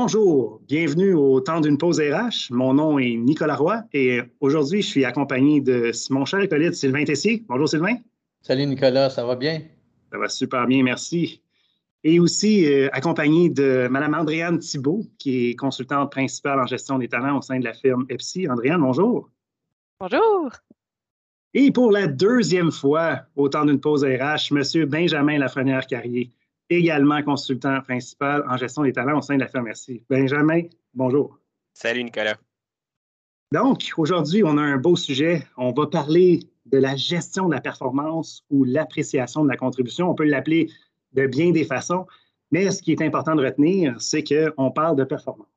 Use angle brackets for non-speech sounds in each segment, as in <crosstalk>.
Bonjour, bienvenue au temps d'une pause RH. Mon nom est Nicolas Roy et aujourd'hui, je suis accompagné de mon cher acolyte Sylvain Tessier. Bonjour Sylvain. Salut Nicolas, ça va bien? Ça va super bien, merci. Et aussi euh, accompagné de Mme Andréane Thibault, qui est consultante principale en gestion des talents au sein de la firme EPSI. Andréane, bonjour. Bonjour. Et pour la deuxième fois au temps d'une pause RH, M. Benjamin Lafrenière-Carrier également consultant principal en gestion des talents au sein de la Merci. Benjamin, bonjour. Salut Nicolas. Donc, aujourd'hui, on a un beau sujet. On va parler de la gestion de la performance ou l'appréciation de la contribution. On peut l'appeler de bien des façons, mais ce qui est important de retenir, c'est qu'on parle de performance.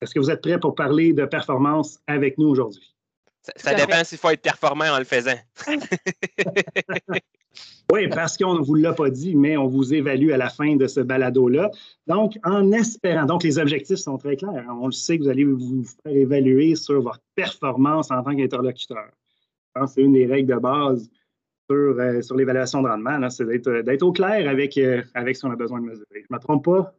Est-ce que vous êtes prêts pour parler de performance avec nous aujourd'hui? Ça, dépend s'il faut être performant en le faisant. <laughs> oui, parce qu'on ne vous l'a pas dit, mais on vous évalue à la fin de ce balado-là. Donc, en espérant, donc les objectifs sont très clairs. On le sait que vous allez vous faire évaluer sur votre performance en tant qu'interlocuteur. Je pense que c'est une des règles de base sur, euh, sur l'évaluation de rendement, c'est d'être au clair avec, euh, avec ce qu'on a besoin de mesurer. Je ne me trompe pas?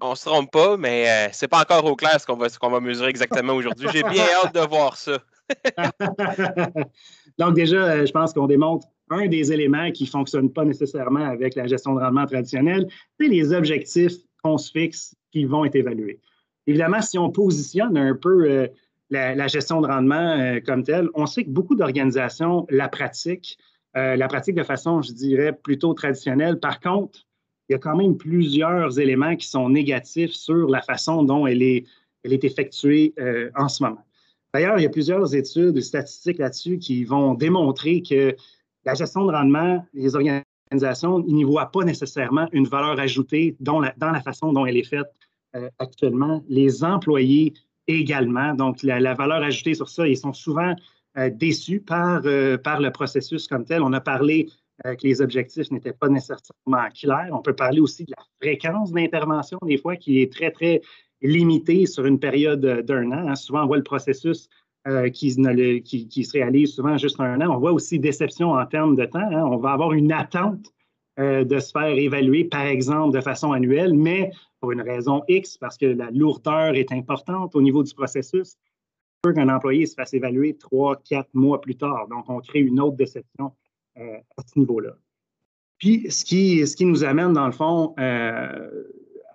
On ne se trompe pas, mais ce euh, c'est pas encore au clair ce qu'on va, qu'on va mesurer exactement aujourd'hui. J'ai bien hâte de voir ça. <laughs> Donc, déjà, euh, je pense qu'on démontre un des éléments qui ne fonctionne pas nécessairement avec la gestion de rendement traditionnelle, c'est les objectifs qu'on se fixe qui vont être évalués. Évidemment, si on positionne un peu euh, la, gestion de rendement euh, comme telle, on sait que beaucoup d'organisations la pratiquent, la de façon, je dirais, plutôt traditionnelle. Par contre, il y a quand même plusieurs éléments qui sont négatifs sur la façon dont elle est effectuée en ce moment. D'ailleurs, il y a plusieurs études et statistiques là-dessus qui vont démontrer que la gestion de rendement, les organisations n'y voient pas nécessairement une valeur ajoutée dans la, dans la façon dont elle est faite euh, actuellement. Les employés également. Donc, la, valeur ajoutée sur ça, ils sont souvent euh, déçus par, euh, par le processus comme tel. On a parlé que les objectifs n'étaient pas nécessairement clairs. On peut parler aussi de la fréquence d'intervention, des fois, qui est très, très limité sur une période d'un an. Hein. Souvent, on voit le processus euh, qui, se réalise souvent juste un an. On voit aussi déception en termes de temps. Hein. On va avoir une attente euh, de se faire évaluer, par exemple, de façon annuelle, mais pour une raison X, parce que la lourdeur est importante au niveau du processus. Peut qu'un employé se fasse évaluer trois, quatre mois plus tard. Donc, on crée une autre déception euh, à ce niveau-là. Puis, ce qui, ce qui nous amène, dans le fond,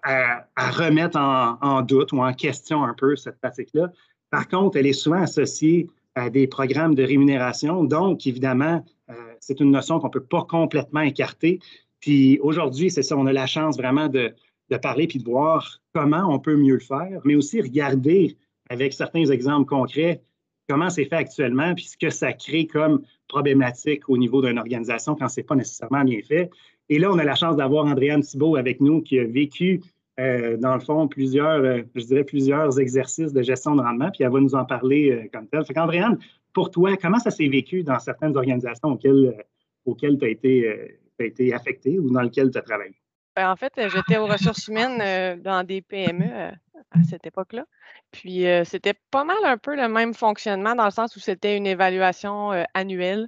à, remettre en, doute ou en question un peu cette pratique-là. Par contre, elle est souvent associée à des programmes de rémunération. Donc, évidemment, euh, c'est une notion qu'on ne peut pas complètement écarter. Puis aujourd'hui, c'est ça, on a la chance vraiment de, de, parler puis de voir comment on peut mieux le faire, mais aussi regarder avec certains exemples concrets comment c'est fait actuellement, puis ce que ça crée comme problématique au niveau d'une organisation quand ce n'est pas nécessairement bien fait. Et là, on a la chance d'avoir Andréane Thibault avec nous qui a vécu, euh, dans le fond, plusieurs, euh, je dirais, plusieurs exercices de gestion de rendement, puis elle va nous en parler euh, comme tel. Fait qu'Andréane, pour toi, comment ça s'est vécu dans certaines organisations auxquelles, auxquelles tu as été, été affecté ou dans lesquelles tu as travaillé? Ben, en fait, j'étais aux ressources humaines dans des PME à cette époque-là. Puis, c'était pas mal un peu le même fonctionnement dans le sens où c'était une évaluation annuelle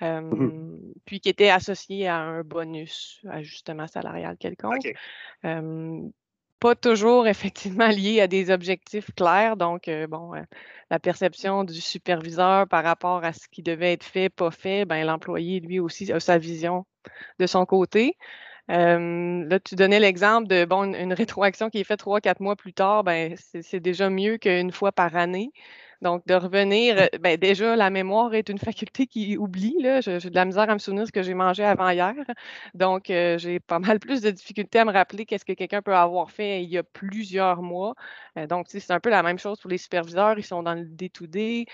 Mmh puis qui était associé à un bonus, ajustement salarial quelconque. Pas toujours effectivement lié à des objectifs clairs. Donc, bon, la perception du superviseur par rapport à ce qui devait être fait, pas fait, ben, l'employé, lui aussi, a sa vision de son côté. là, tu donnais l'exemple de bon, une, rétroaction qui est faite trois, quatre mois plus tard, ben, c'est déjà mieux qu'une fois par année. Donc, de revenir, euh, ben, déjà, la mémoire est une <laughs> faculté qui oublie. Là. J'ai de la misère à me souvenir ce que j'ai mangé avant hier. Donc, euh, j'ai pas mal plus de difficultés à me rappeler qu'est-ce que quelqu'un peut avoir fait il y a plusieurs mois. Euh, donc, c'est un peu la même chose pour les superviseurs. Ils sont dans le day-to-day.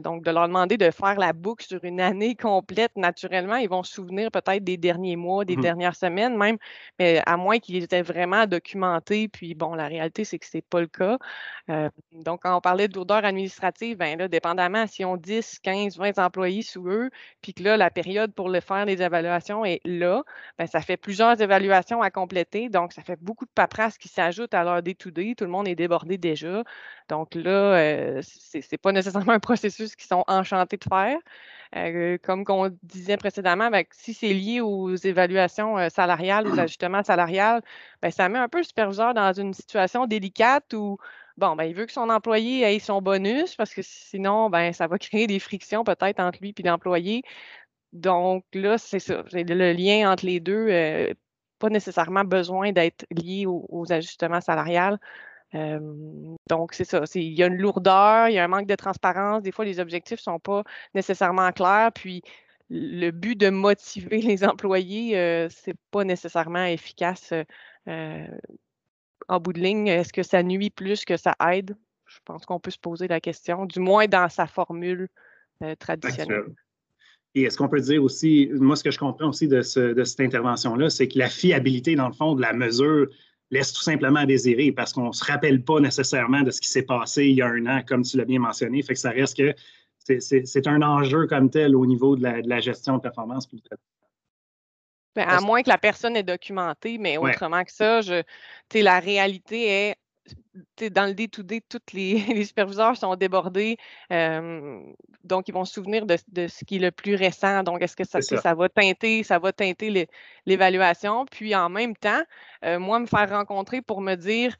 donc, de leur demander de faire la boucle sur une année complète, naturellement, ils vont se souvenir peut-être des derniers mois, des mmh dernières semaines même, mais à moins qu'ils étaient vraiment documentés. Puis, bon, la réalité, c'est que ce n'est pas le cas. donc, quand on parlait de lourdeur administrative, ben là, dépendamment si on 10, 15, 20 employés sous eux, puis que là, la période pour le faire les évaluations est là, ben, ça fait plusieurs évaluations à compléter. Donc, ça fait beaucoup de paperasse qui s'ajoute à leur day-to-day. Tout le monde est débordé déjà. Donc là, euh, ce n'est pas nécessairement <laughs> un processus qu'ils sont enchantés de faire. Euh, comme on disait précédemment, ben, si c'est lié aux évaluations euh, salariales, aux <clears throat> ajustements salariales, ben, ça met un peu le superviseur dans une situation délicate où bon, ben, il veut que son employé ait son bonus parce que sinon, ben, ça va <laughs> créer des frictions peut-être entre lui et l'employé. Donc là, c'est ça. Le lien entre les deux, euh, pas nécessairement besoin d'être lié aux, ajustements salariales. donc, c'est ça. Il y a une lourdeur, il y a un manque de transparence. Des fois, les objectifs ne sont pas nécessairement clairs. Puis, le but de motiver <laughs> les employés, euh, ce n'est pas nécessairement efficace euh, en bout de ligne, est-ce que ça nuit plus que ça aide? Je pense qu'on peut se poser la question, du moins dans sa formule euh, traditionnelle. Et est-ce qu'on peut dire aussi, moi, ce que je comprends aussi de, cette intervention-là, c'est que la fiabilité, dans le fond, de la mesure laisse tout simplement à désirer parce qu'on ne se rappelle pas nécessairement de ce qui s'est passé il y a un an, comme tu l'as bien mentionné. Fait que ça reste que c'est un enjeu comme tel au niveau de la, gestion de performance. Ben, à moins que la personne ait documenté, mais autrement que ça, je, la réalité est dans le day-to-day, tous <laughs> les, superviseurs sont débordés, donc ils vont se souvenir de, ce qui est le plus récent. Donc, est-ce que ça, ça. va teinter, ça va teinter l'évaluation? Puis en même temps, moi, me faire rencontrer pour me dire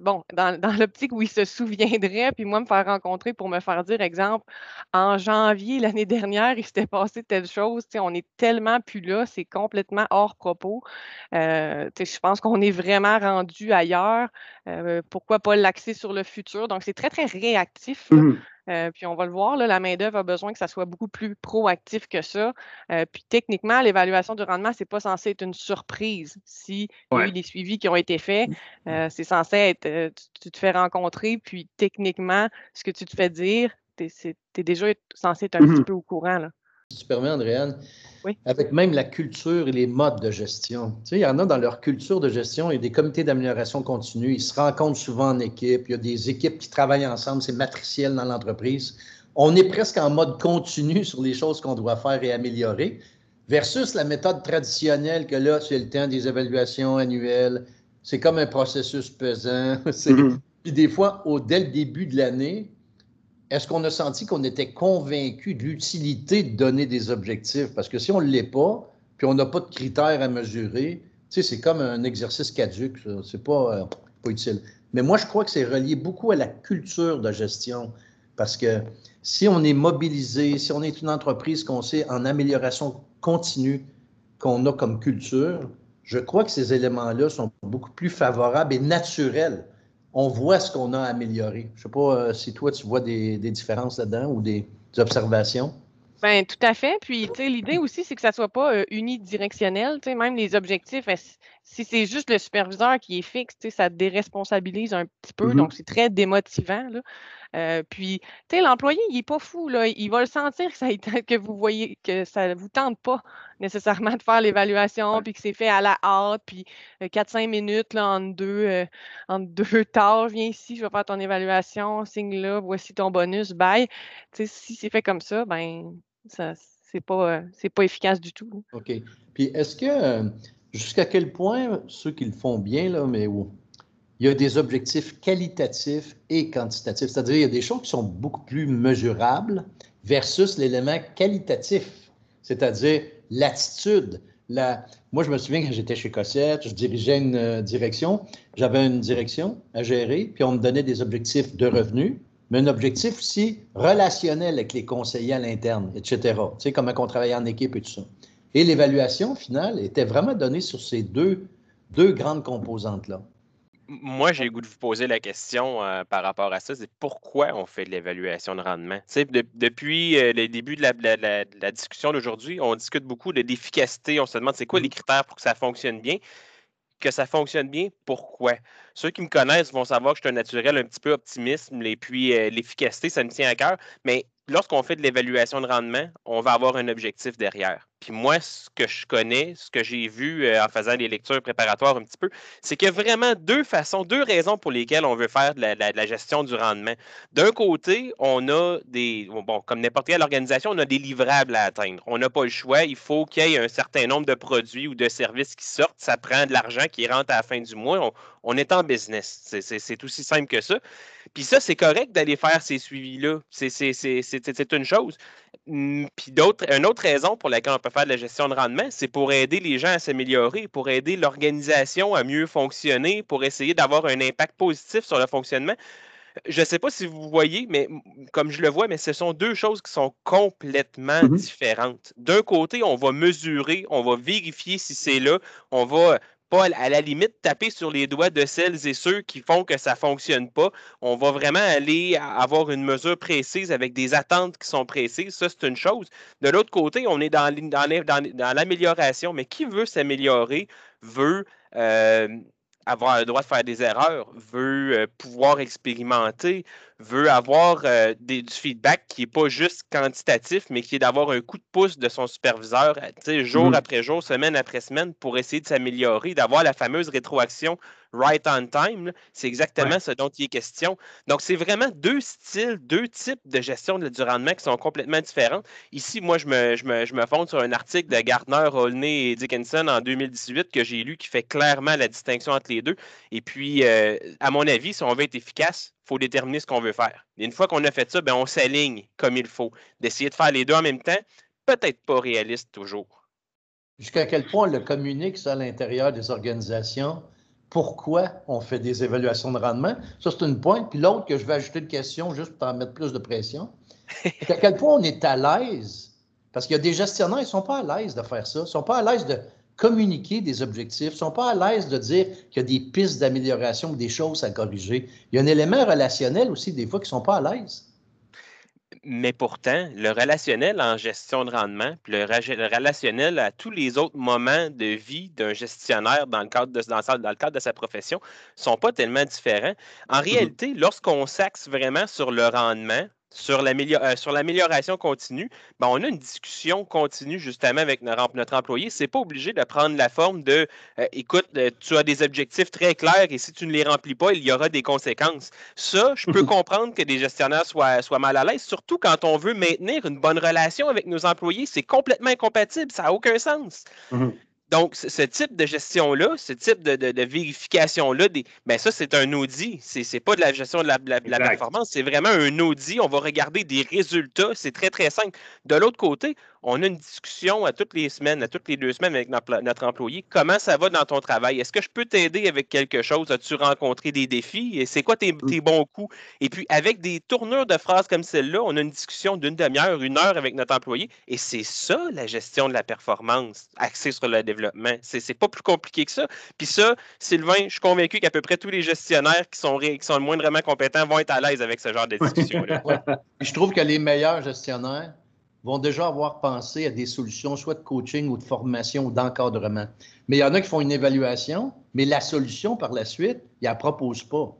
bon, dans, l'optique où il se souviendrait, puis moi me faire rencontrer pour me faire dire, exemple, en janvier l'année dernière, il s'était passé telle chose, on est tellement plus là, c'est complètement hors propos. Euh, je pense qu'on est vraiment rendu ailleurs. Euh, pourquoi pas l'axer sur le futur? Donc, c'est très, très réactif. Euh, puis on va le voir, la main-d'œuvre a besoin que ça soit beaucoup plus proactif que ça. Euh, puis techniquement, l'évaluation du rendement, ce n'est pas censé être une surprise. Si il y a eu des suivis qui ont été faits, mmh. euh, c'est censé être tu, te fais rencontrer, puis techniquement, ce que tu te fais dire, tu es, déjà censé être un mmh petit peu au courant. Là. Si tu permets, Andréane, avec même la culture et les modes de gestion. Tu sais, il y en a dans leur culture de gestion, il y a des comités d'amélioration continue, ils se rencontrent souvent en équipe, il y a des équipes qui travaillent ensemble, c'est matriciel dans l'entreprise. On est presque en mode continu <laughs> sur les choses qu'on doit faire et améliorer, versus la méthode traditionnelle que là, c'est le temps des évaluations annuelles, c'est comme un processus pesant. <laughs> Mm-hmm. Puis des fois, au, dès le début de l'année, est-ce qu'on a senti qu'on était convaincu de l'utilité de donner des objectifs? Parce que si on ne l'est pas, puis on n'a pas de critères à mesurer, tu c'est comme un exercice caduque, c'est pas, euh, pas utile. Mais moi, je crois que c'est relié beaucoup à la culture de gestion. Parce que si on est mobilisé, si on est une entreprise qu'on sait en amélioration continue, qu'on a comme culture, je crois que ces éléments-là sont beaucoup plus favorables et naturels on voit ce qu'on a amélioré. Je ne sais pas euh, si toi, tu vois des, différences là-dedans ou des, observations. Bien, tout à fait. Puis, tu sais, l'idée aussi, c'est que ça ne soit pas euh, unidirectionnel. Tu sais, même les objectifs, si c'est juste le superviseur qui est fixe, ça déresponsabilise un petit peu. Mm-hmm. Donc, c'est très démotivant. Là. Euh, puis, tu sais, l'employé, il n'est pas fou, là. Il va le sentir que, ça, que vous voyez que ça ne vous tente pas nécessairement de faire l'évaluation, puis que c'est fait à la hâte, puis 4-5 euh, minutes là, entre, deux, euh, <laughs> deux tâches. Viens ici, je vais faire ton évaluation, signe là, voici ton bonus, bye. Tu sais, si c'est fait comme ça, ben ça c'est pas, pas efficace du tout. OK. Puis est-ce que jusqu'à quel point ceux qui le font bien, là, mais où il y a des objectifs qualitatifs et quantitatifs. C'est-à-dire, il y a des choses qui sont beaucoup plus mesurables versus l'élément qualitatif, c'est-à-dire l'attitude. La... Moi, je me souviens quand j'étais chez Cossette, je dirigeais une euh, direction, j'avais une direction à gérer, puis on me donnait des objectifs de revenus, mais un objectif aussi relationnel avec les conseillers à l'interne, etc. Tu sais, comment on travaillait en équipe et tout ça. Et l'évaluation finale était vraiment donnée sur ces deux, deux grandes composantes-là. Moi, j'ai le goût de vous poser la question euh, par rapport à ça, c'est pourquoi on fait de l'évaluation de rendement? depuis euh, le début de la, discussion d'aujourd'hui, on discute beaucoup de l'efficacité, on se demande c'est quoi les mm-hmm. critères pour que ça fonctionne bien. Que ça fonctionne bien, pourquoi? Ceux qui me connaissent vont savoir que je suis un naturel un petit peu optimiste, et puis euh, l'efficacité, ça me tient à cœur. Mais lorsqu'on fait de l'évaluation de rendement, on va avoir un objectif derrière. Puis moi, ce que je connais, ce que j'ai vu euh, en faisant les lectures préparatoires un petit peu, c'est qu'il y a vraiment deux façons, deux raisons pour lesquelles on veut faire de la, gestion du rendement. D'un côté, on a des, bon, comme n'importe quelle organisation, on a des livrables à atteindre. On n'a pas le choix. Il faut qu'il y ait un certain nombre de produits ou de services qui sortent. Ça prend de l'argent qui rentre à la fin du mois. On, est en business. C'est aussi simple que ça. Puis ça, c'est correct d'aller faire ces suivis-là. C'est une chose. Mmh, puis d'autres, une autre raison pour laquelle on peut faire de la gestion de rendement, c'est pour aider les gens à s'améliorer, pour aider l'organisation à mieux fonctionner, pour essayer d'avoir un impact positif sur le fonctionnement. Je ne sais pas si vous voyez, mais comme je le vois, mais ce sont deux choses qui sont complètement mmh différentes. D'un côté, on va mesurer, on va vérifier si c'est là, on va pas à la limite taper sur les doigts de celles et ceux qui font que ça ne fonctionne pas. On va vraiment aller avoir une mesure précise avec des attentes qui sont précises. Ça, c'est une chose. De l'autre côté, on est dans, l'amélioration. Mais qui veut s'améliorer veut euh, avoir le droit de faire des erreurs, veut euh, pouvoir expérimenter, veut avoir euh, du feedback qui n'est pas juste quantitatif, mais qui est d'avoir un coup de pouce de son superviseur, jour mmh après jour, semaine après semaine, pour essayer de s'améliorer, d'avoir la fameuse rétroaction right on time. C'est exactement ce dont il est question. Donc, c'est vraiment deux styles, deux types de gestion du rendement qui sont complètement différents. Ici, moi, je me, je me, je me fonde sur un article de Gardner, Olney et Dickinson en 2018 que j'ai lu qui fait clairement la distinction entre les deux. Et puis, euh, à mon avis, si on veut être efficace, il faut déterminer ce qu'on veut faire. Et une fois qu'on a fait ça, ben, on s'aligne comme il faut. D'essayer de faire les deux en même temps, peut-être pas réaliste toujours. Jusqu'à quel point on le communique ça à l'intérieur des organisations pourquoi on fait des évaluations de rendement. Ça, c'est une pointe. Puis l'autre que je vais ajouter de question, juste pour en mettre plus de pression, c'est <laughs> à quel point on est à l'aise, parce qu'il y a des gestionnaires, ils ne sont pas à l'aise de faire ça. Ils ne sont pas à l'aise de communiquer des objectifs, ils ne sont pas à l'aise de dire qu'il y a des pistes d'amélioration ou des choses à corriger. Il y a un élément relationnel aussi, des fois, qui ne sont pas à l'aise mais pourtant, le relationnel en gestion de rendement, puis le, relationnel à tous les autres moments de vie d'un gestionnaire dans le, cadre de, dans, le cadre de sa profession ne sont pas tellement différents. En mm-hmm. réalité, lorsqu'on s'axe vraiment sur le rendement, sur l'amélioration continue, ben, on a une discussion continue justement avec notre, employé. Ce n'est pas obligé de prendre la forme de euh, écoute, euh, tu as des objectifs très clairs et si tu ne les remplis pas, il y aura des conséquences. Ça, je peux <laughs> comprendre que des gestionnaires soient, soient mal à l'aise, surtout quand on veut maintenir une bonne relation avec nos employés. C'est complètement incompatible, ça n'a aucun sens. Mm-hmm. Donc, ce type de gestion-là, ce type de, vérification-là, ben ça, c'est un audit. Ce n'est pas de la gestion de la, la performance, c'est vraiment un audit. On va regarder des résultats. C'est très, très simple. De l'autre côté, on a une discussion à toutes les semaines, à toutes les deux semaines avec notre, employé. Comment ça va dans ton travail? Est-ce que je peux t'aider avec quelque chose? As-tu rencontré des défis? Et c'est quoi tes, mm. bons coups? Et puis, avec des tournures de phrases comme celle-là, on a une discussion d'une demi-heure, une heure avec notre employé. Et c'est ça, la gestion de la performance axée sur le développement. C'est pas plus compliqué que ça. Puis ça, Sylvain, je suis convaincu qu'à peu près tous les gestionnaires qui sont, qui sont moindrement compétents vont être à l'aise avec ce genre de discussion-là. <laughs> Je trouve que les meilleurs gestionnaires, vont déjà avoir pensé à des solutions, soit de coaching ou de formation ou d'encadrement. Mais il y en a qui font une évaluation, mais la solution par la suite, ils ne la proposent pas.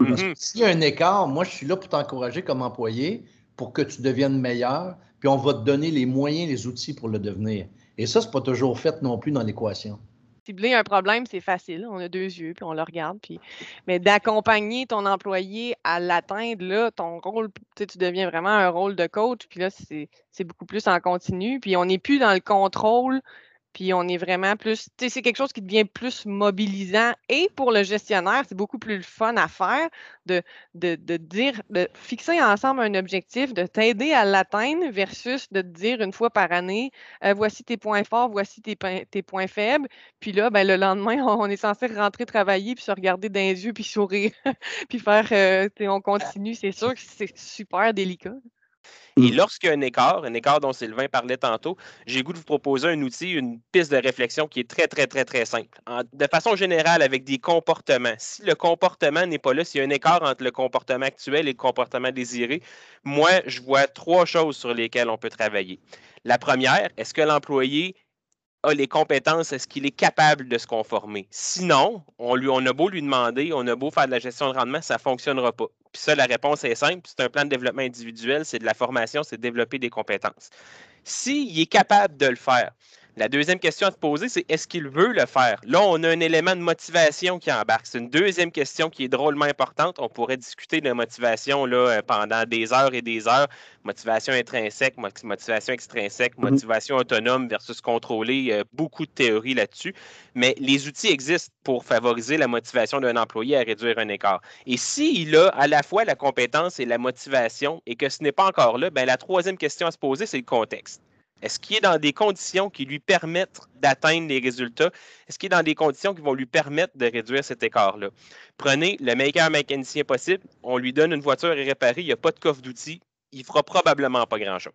Mm-hmm. s'il y a un écart, moi, je suis là pour t'encourager comme employé pour que tu deviennes meilleur, puis on va te donner les moyens, les outils pour le devenir. Et ça, ce n'est pas toujours fait non plus dans l'équation cibler un problème, c'est facile. On a deux yeux, puis on le regarde. Puis... Mais d'accompagner ton employé à l'atteindre, là, ton rôle, tu deviens vraiment un rôle de coach. Puis là, c'est beaucoup plus en continu. Puis on n'est plus dans le contrôle puis on est vraiment plus, c'est quelque chose qui devient plus mobilisant et pour le gestionnaire, c'est beaucoup plus fun à faire de, dire, de fixer ensemble un objectif, de t'aider à l'atteindre versus de te dire une fois par année, euh, voici tes points forts, voici tes, tes, points faibles. Puis là, ben, le lendemain, <laughs> on est censé rentrer travailler puis se regarder dans les yeux puis sourire <laughs> puis faire, euh, on continue. C'est sûr que c'est super délicat. Et mm. lorsqu'il y a un écart, un écart dont Sylvain parlait tantôt, j'ai goût de vous proposer un outil, une piste de réflexion qui est très, très, très, très simple. de façon générale, avec des comportements. Si le comportement n'est pas là, s'il y a un écart entre le comportement actuel et le comportement désiré, moi, je vois trois choses sur lesquelles on peut travailler. La première, est-ce que l'employé a les compétences, est-ce qu'il est capable de se conformer? Sinon, on, lui, on a beau lui demander, on a beau faire de la gestion de rendement, ça ne fonctionnera pas. Puis ça, la réponse est simple, c'est un plan de développement individuel, c'est de la formation, c'est développer des compétences. S'il est capable de le faire, la deuxième question à se poser, c'est est-ce qu'il veut le faire? Là, on a un élément de motivation qui embarque. C'est une deuxième question qui est drôlement importante. On pourrait discuter de motivation là, euh, pendant des heures et des heures. Motivation intrinsèque, motivation extrinsèque, mhm. motivation autonome versus contrôlée. beaucoup de théories là-dessus. Mais les outils existent pour favoriser la motivation d'un employé à réduire un écart. Et s'il a à la fois la compétence et la motivation et que ce n'est pas encore là, bien, la troisième question à se poser, c'est le contexte. Est-ce qu'il est dans des conditions qui lui permettent d'atteindre les résultats? Est-ce qu'il est dans des conditions qui vont lui permettre de réduire cet écart-là? Prenez le meilleur mécanicien possible, on lui donne une voiture à réparer, il n'y a pas de coffre d'outils, il ne fera probablement pas grand-chose.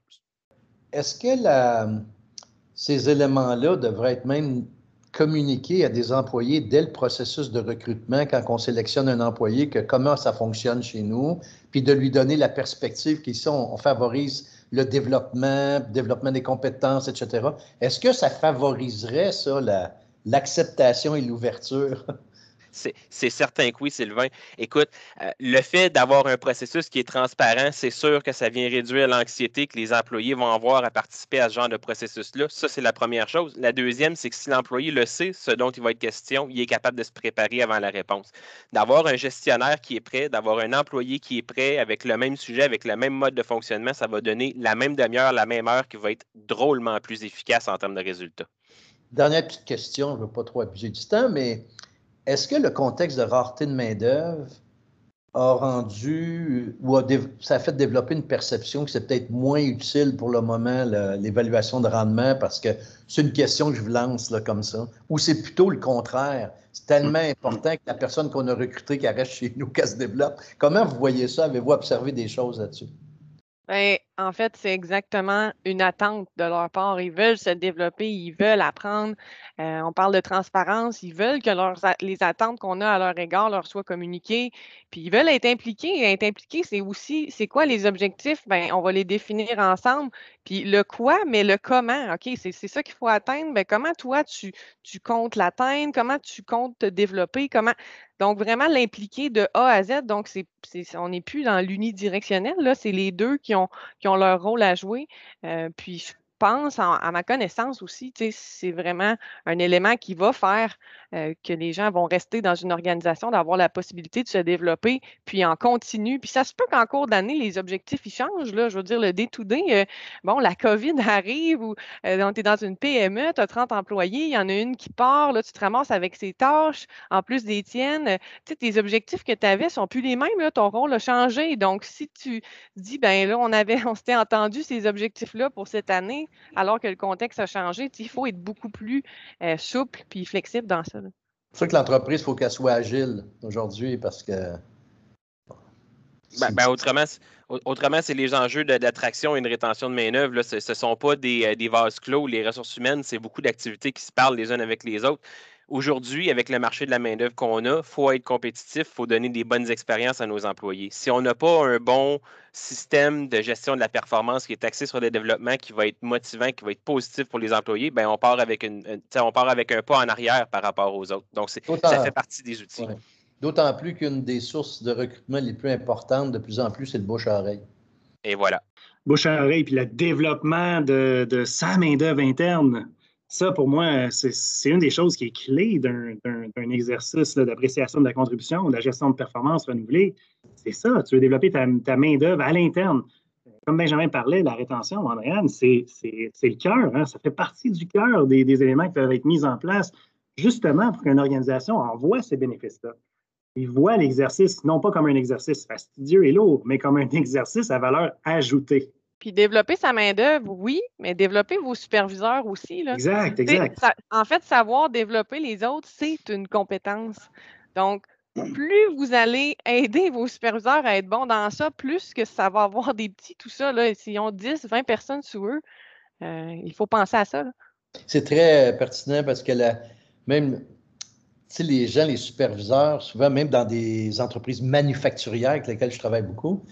Est-ce que ces éléments-là devraient être même communiqués à des employés dès le processus de recrutement quand on sélectionne un employé, que comment ça fonctionne chez nous, puis de lui donner la perspective qu'ici, on favorise le développement, développement des compétences, etc. Est-ce que ça favoriserait ça, l'acceptation et l'ouverture? <laughs> C'est certain que oui, Sylvain. Écoute, euh, le fait d'avoir un processus qui est transparent, c'est sûr que ça vient réduire l'anxiété que les employés vont avoir à participer à ce genre de processus-là. Ça, c'est la première chose. La deuxième, c'est que si l'employé le sait, ce dont il va être question, il est capable de se préparer avant la réponse. D'avoir un gestionnaire qui est prêt, d'avoir un employé qui est prêt avec le même sujet, avec le même mode de fonctionnement, ça va donner la même demi-heure, la même heure qui va être drôlement plus efficace en termes de résultats. Dernière petite question, je ne veux pas trop abuser du temps, mais est-ce que le contexte de rareté de main-d'œuvre a rendu ou a ça a fait développer une perception que c'est peut-être moins utile pour le moment, l'évaluation de rendement, parce que c'est une question que je vous lance là, comme ça, ou c'est plutôt le contraire? C'est tellement important que la personne qu'on a recrutée qui reste chez nous, qu'elle se développe. Comment vous voyez ça? Avez-vous observé des choses là-dessus? Bien, en fait, c'est exactement une attente de leur part. Ils veulent se développer, ils veulent apprendre. Euh, on parle de transparence. Ils veulent que leurs, les attentes qu'on a à leur égard leur soient communiquées. Puis ils veulent être impliqués. Et être impliqués, c'est aussi, c'est quoi les objectifs? Bien, on va les définir ensemble. Puis le quoi, mais le comment. OK, c'est, ça qu'il faut atteindre. Bien, comment toi, tu, comptes l'atteindre? Comment tu comptes te développer? Comment? Donc, vraiment l'impliquer de A à Z. Donc, c'est, on n'est plus dans l'unidirectionnel. Là, c'est les deux qui ont leur rôle à jouer. Euh, puis, pense, à ma connaissance aussi, c'est vraiment un élément qui va faire euh, que les gens vont rester dans une organisation, d'avoir la possibilité de se développer, puis en continu. Puis ça se peut qu'en cours d'année, les objectifs, ils changent. Là, je veux dire, le day-to-day, euh, bon, la COVID <laughs> arrive ou euh, tu es dans une PME, tu as 30 employés, il y en a une qui part, là, tu te ramasses avec ses tâches, en plus des tiennes. Sais, tes objectifs que tu avais sont plus les mêmes, ton rôle a changé. Donc, si tu dis, ben là, on avait, <laughs> on s'était entendu ces objectifs-là pour cette année, alors que le contexte a changé, il faut être beaucoup plus souple puis flexible dans ça. C'est sûr que l'entreprise, il faut qu'elle soit agile aujourd'hui parce que. Ben, ben, autrement, autrement c'est les enjeux d'attraction et de rétention de main-d'œuvre. Ce ne sont pas des, euh, des, vases clos. Les ressources humaines, c'est beaucoup d'activités qui se parlent les unes avec les autres. Aujourd'hui, avec le marché de la main-d'œuvre qu'on a, il faut être compétitif, il faut donner des bonnes expériences à nos employés. Si on n'a pas un bon système de gestion de la performance qui est axé sur le développement, qui va être motivant, qui va être positif pour les employés, ben on part avec une, on part avec un pas en arrière par rapport aux autres. Donc, ça fait partie des outils. D'autant plus qu'une des sources de recrutement les plus importantes de plus en plus, c'est le bouche à oreille. Et voilà. Bouche à oreille, puis le développement de, de sa main-d'œuvre interne ça, pour moi, c'est une des choses qui est clé d'un exercice d'appréciation de la contribution, de la gestion de performance renouvelée. C'est ça, tu veux développer ta, main-d'œuvre à l'interne. Comme Benjamin parlait, la rétention, Andréane, c'est le cœur. Hein. ça fait partie du cœur des, éléments qui peuvent être mis en place justement pour qu'une organisation envoie ces bénéfices-là. Ils voient l'exercice non pas comme un exercice fastidieux et lourd, mais comme un <laughs> exercice à valeur ajoutée. Puis développer sa main-d'œuvre, oui, mais développer vos superviseurs aussi. Là. Exact, exact. en fait, savoir développer les autres, c'est une compétence. Donc, plus vous allez aider vos superviseurs à être bons dans ça, plus que ça va avoir des petits, tout ça. S'ils ont 10, 20 personnes sous eux, euh, il faut penser à ça. C'est très pertinent parce que la, même les gens, les superviseurs, souvent même dans des entreprises manufacturières avec lesquelles je travaille beaucoup,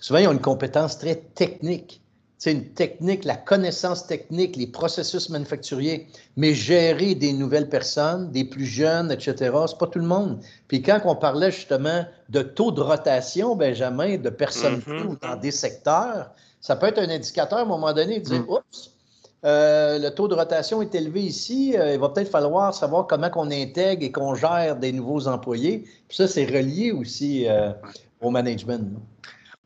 souvent ils ont une compétence très technique. C'est une technique, la connaissance technique, les processus manufacturiers, mais gérer des nouvelles personnes, des plus jeunes, etc., c'est pas tout le monde. Puis quand on parlait justement de taux de rotation, Benjamin, de personnes mm dans des secteurs, ça peut être un indicateur à un moment donné de dire, mm. oups, euh, le taux de rotation est élevé ici. Euh, il va peut-être falloir savoir comment on intègre et qu'on gère des nouveaux employés. Puis ça, c'est relié aussi euh, au management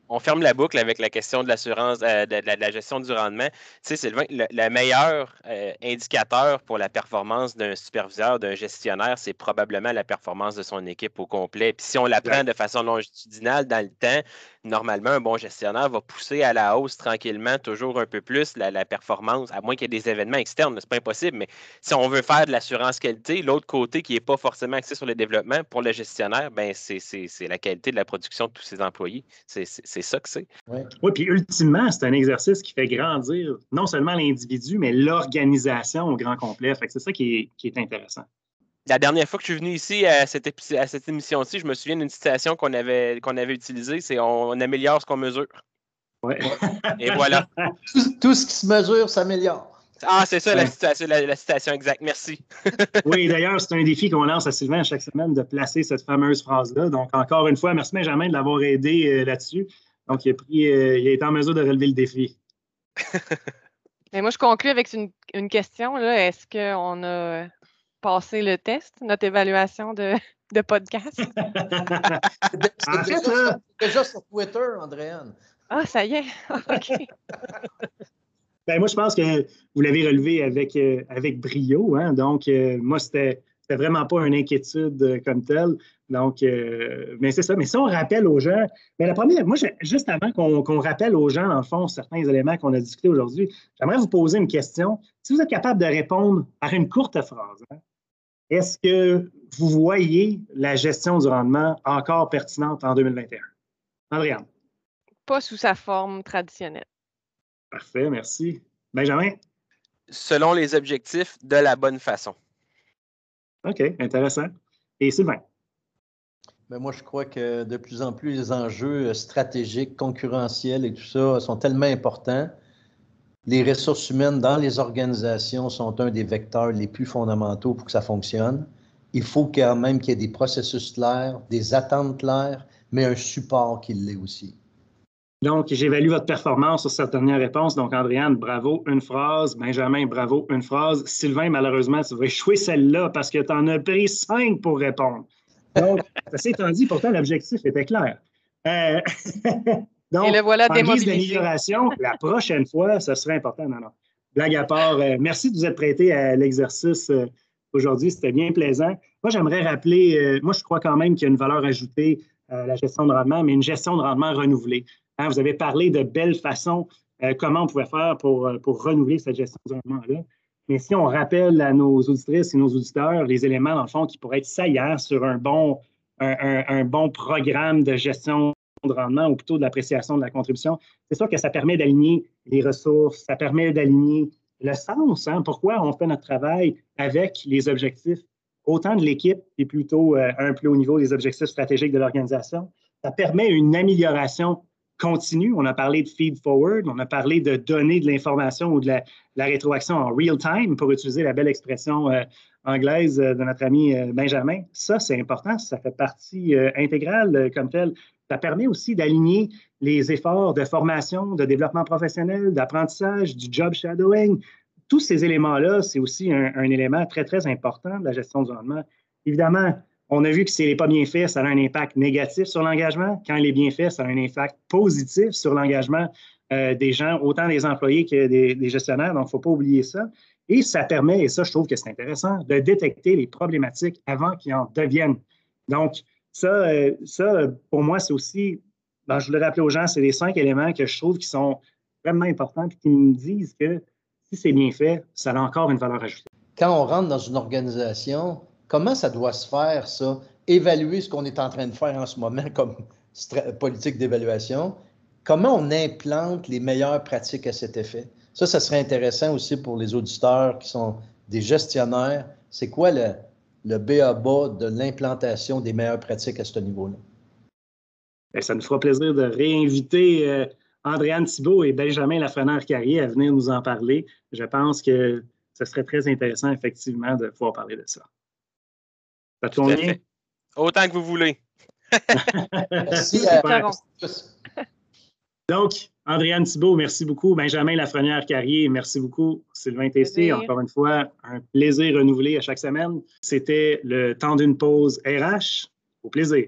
on ferme la boucle avec la question de l'assurance, euh, de, la gestion du rendement. Tu sais, Sylvain, le, meilleur euh, indicateur pour la performance d'un superviseur, d'un gestionnaire, c'est probablement la performance de son équipe au complet. Puis si on la prend de façon longitudinale dans le temps, normalement, un bon gestionnaire va pousser à la hausse tranquillement, toujours un peu plus la, performance, à moins qu'il y ait des événements externes, c'est pas impossible. Mais si on veut faire de l'assurance qualité, l'autre côté qui n'est pas forcément axé sur le développement, pour le gestionnaire, ben c'est la qualité de la production de tous ses employés. C'est ça que c'est. Oui, puis ultimement, c'est un exercice qui fait grandir non seulement l'individu, mais l'organisation au grand complet. c'est ça qui est, intéressant. La dernière fois que je suis venu ici à cette, à cette émission-ci, je me souviens d'une citation qu'on avait, qu'on avait utilisée, c'est on, améliore ce qu'on mesure. Oui. Et voilà. <laughs> Tout, ce qui se mesure s'améliore. Ah, c'est ça la, citation, la, citation exacte. Merci. <laughs> oui, d'ailleurs, c'est un défi qu'on lance à Sylvain chaque semaine de placer cette fameuse phrase-là. Donc, encore une fois, merci Benjamin de l'avoir aidé euh, là-dessus. Donc, il a, pris, euh, il a été en mesure de relever le défi. <laughs> Mais moi, je conclue avec une, question. Est-ce qu'on a passé le test, notre évaluation de, <laughs> de podcast? <laughs> C'est déjà, sur Twitter, Andréane. Ah, ça y est. <laughs> OK. Ben, moi, je pense que vous l'avez relevé avec, euh, avec brio. Hein? Donc, euh, moi, c'était c'était vraiment pas une inquiétude euh, comme telle. Donc, euh, mais c'est ça. Mais si on rappelle aux gens, mais la première, moi, juste avant qu'on rappelle aux gens, dans le fond, certains éléments qu'on a discutés aujourd'hui, j'aimerais vous poser une question. Si vous êtes capable de répondre par une courte phrase, hein, est-ce que vous voyez la gestion du rendement encore pertinente en 2021? Andréane. Pas sous sa forme traditionnelle. Parfait, merci. Benjamin? Selon les objectifs, de la bonne façon. OK, intéressant. Et Sylvain? Ben moi, je crois que de plus en plus, les enjeux stratégiques, concurrentiels et tout ça sont tellement importants. Les ressources humaines dans les organisations sont un des vecteurs les plus fondamentaux pour que ça fonctionne. Il faut quand même qu'il y ait des processus clairs, des attentes claires, mais un support qui l'est aussi. Donc, j'évalue votre performance sur cette dernière réponse. Donc, Andréane, bravo, une phrase. Benjamin, bravo, une phrase. Sylvain, malheureusement, tu vas échouer celle-là parce que tu en as pris cinq pour répondre. Donc, <laughs> ça étant dit, pourtant, l'objectif était clair. Euh, <laughs> donc, Et le voilà en guise d'amélioration, la prochaine fois, ce serait important. Non, non. Blague à part, euh, merci de vous être prêté à l'exercice euh, aujourd'hui. C'était bien plaisant. Moi, j'aimerais rappeler, moi, je crois quand même qu'il y a une valeur ajoutée à la gestion de rendement, mais une gestion de rendement renouvelée. Hein, vous avez parlé de belles façons, euh, comment on pouvait faire pour, euh, pour renouveler cette gestion du rendement-là. Mais si on rappelle à nos auditrices et nos auditeurs les éléments, dans le fond, qui pourraient être saillants sur un bon, un, bon programme de gestion de rendement ou plutôt de l'appréciation de la contribution, c'est sûr que ça permet d'aligner les ressources, ça permet d'aligner le sens, hein, pourquoi on fait notre travail avec les objectifs autant de l'équipe et plutôt euh, un plus haut niveau des objectifs stratégiques de l'organisation? Ça permet une amélioration continue. On a parlé de feed forward, on a parlé de donner de l'information ou de la, rétroaction en real time, pour utiliser la belle expression euh, anglaise euh, de notre ami euh, Benjamin. Ça, c'est important, ça fait partie intégrale comme tel. Ça permet aussi d'aligner les efforts de formation, de développement professionnel, d'apprentissage, du job shadowing. Tous ces éléments-là, c'est aussi un, un élément très, très important de la gestion du rendement. Évidemment, on a vu que si n'est pas bien fait, ça a un impact négatif sur l'engagement. Quand il est bien fait, ça a un impact positif sur l'engagement euh, des gens, autant des employés que des, gestionnaires. Donc, il ne faut pas oublier ça. Et ça permet, et ça, je trouve que c'est intéressant, de détecter les problématiques avant qu'ils en deviennent. Donc, ça, euh, ça pour moi, c'est aussi, ben, je voulais rappeler aux gens, c'est les cinq éléments que je trouve qui sont vraiment importants et qui me disent que si c'est bien fait, ça a encore une valeur ajoutée. Quand on rentre dans une organisation, Comment ça doit se faire, ça? évaluer ce qu'on est en train de faire en ce moment comme politique d'évaluation, comment on implante les meilleures pratiques à cet effet? Ça, ça serait intéressant aussi pour les auditeurs qui sont des gestionnaires. C'est quoi le, le BABA de l'implantation des meilleures pratiques à ce niveau-là? Ben, ça nous fera plaisir de réinviter euh, Andréane Thibault et Benjamin Lafrenière-Carrier à venir nous en parler. Je pense que ce serait très intéressant, effectivement, de pouvoir parler de ça. Ça te convient? Autant que vous voulez. Merci à Donc, Andréane Thibault, merci beaucoup. Benjamin Lafrenière-Carrier, merci beaucoup. Sylvain Tessier, encore une fois, un plaisir renouvelé à chaque semaine. C'était le temps d'une pause RH. Au plaisir.